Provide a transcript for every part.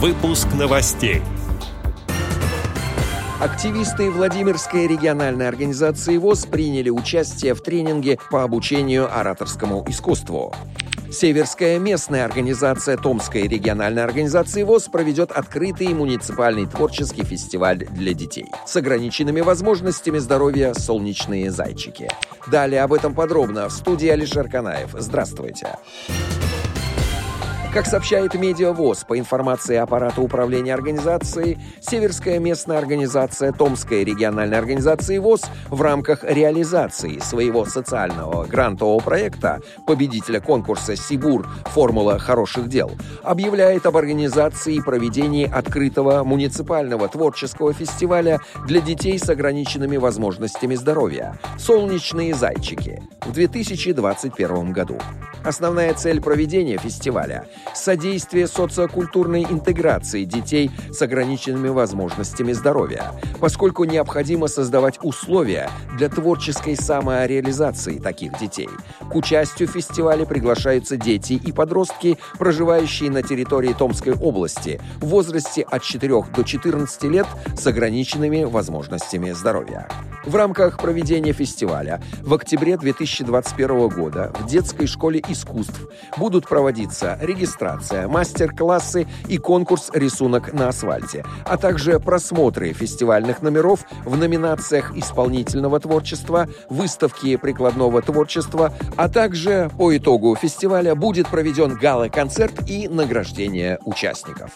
Выпуск новостей. Активисты Владимирской региональной организации ВОЗ приняли участие в тренинге по обучению ораторскому искусству. Северская местная организация Томской региональной организации ВОЗ проведет открытый муниципальный творческий фестиваль для детей с ограниченными возможностями здоровья «Солнечные зайчики». Далее об этом подробно в студии Алишер Канаев. Здравствуйте. Здравствуйте. Как сообщает Медиавоз, по информации аппарата управления организацией, Северская местная организация Томской региональной организации ВОЗ в рамках реализации своего социального грантового проекта победителя конкурса «Сибур. Формула хороших дел» объявляет об организации и проведении открытого муниципального творческого фестиваля для детей с ограниченными возможностями здоровья «Солнечные зайчики» в 2021 году. Основная цель проведения фестиваля – содействие социокультурной интеграции детей с ограниченными возможностями здоровья, поскольку необходимо создавать условия для творческой самореализации таких детей. К участию в фестивале приглашаются дети и подростки, проживающие на территории Томской области в возрасте от 4 до 14 лет с ограниченными возможностями здоровья. В рамках проведения фестиваля в октябре 2021 года в детской школе искусств будут проводиться регистрация, мастер-классы и конкурс «Рисунок на асфальте», а также просмотры фестивальных номеров в номинациях исполнительного творчества, выставки прикладного творчества, а также по итогу фестиваля будет проведен гала-концерт и награждение участников.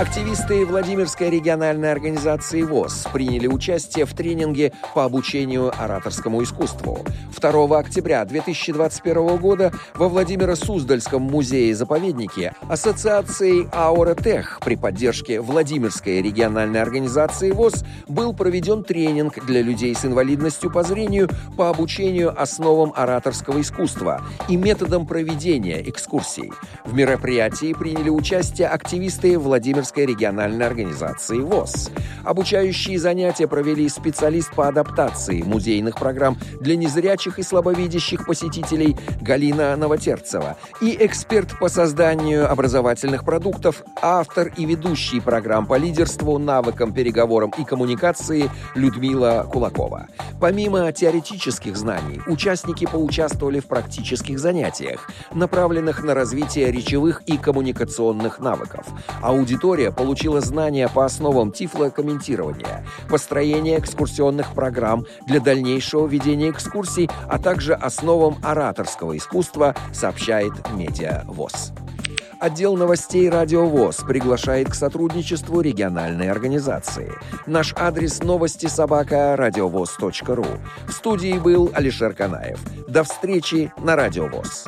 Активисты Владимирской региональной организации ВОЗ приняли участие в тренинге по обучению ораторскому искусству. 2 октября 2021 года во Владимиро-Суздальском музее-заповеднике Ассоциацией Ауротех при поддержке Владимирской региональной организации ВОЗ был проведен тренинг для людей с инвалидностью по зрению по обучению основам ораторского искусства и методам проведения экскурсий. В мероприятии приняли участие активисты Владимирской Московской региональной организации ВОЗ. Обучающие занятия провели специалист по адаптации музейных программ для незрячих и слабовидящих посетителей Галина Новотерцева и эксперт по созданию образовательных продуктов, автор и ведущий программ по лидерству, навыкам, переговорам и коммуникации Людмила Кулакова. Помимо теоретических знаний, участники поучаствовали в практических занятиях, направленных на развитие речевых и коммуникационных навыков. Аудитория аудитория получила знания по основам тифлокомментирования, построения экскурсионных программ для дальнейшего ведения экскурсий, а также основам ораторского искусства, сообщает Медиа ВОЗ. Отдел новостей «Радио ВОЗ» приглашает к сотрудничеству региональной организации. Наш адрес новости собака радиовоз.ру. В студии был Алишер Канаев. До встречи на «Радио ВОЗ».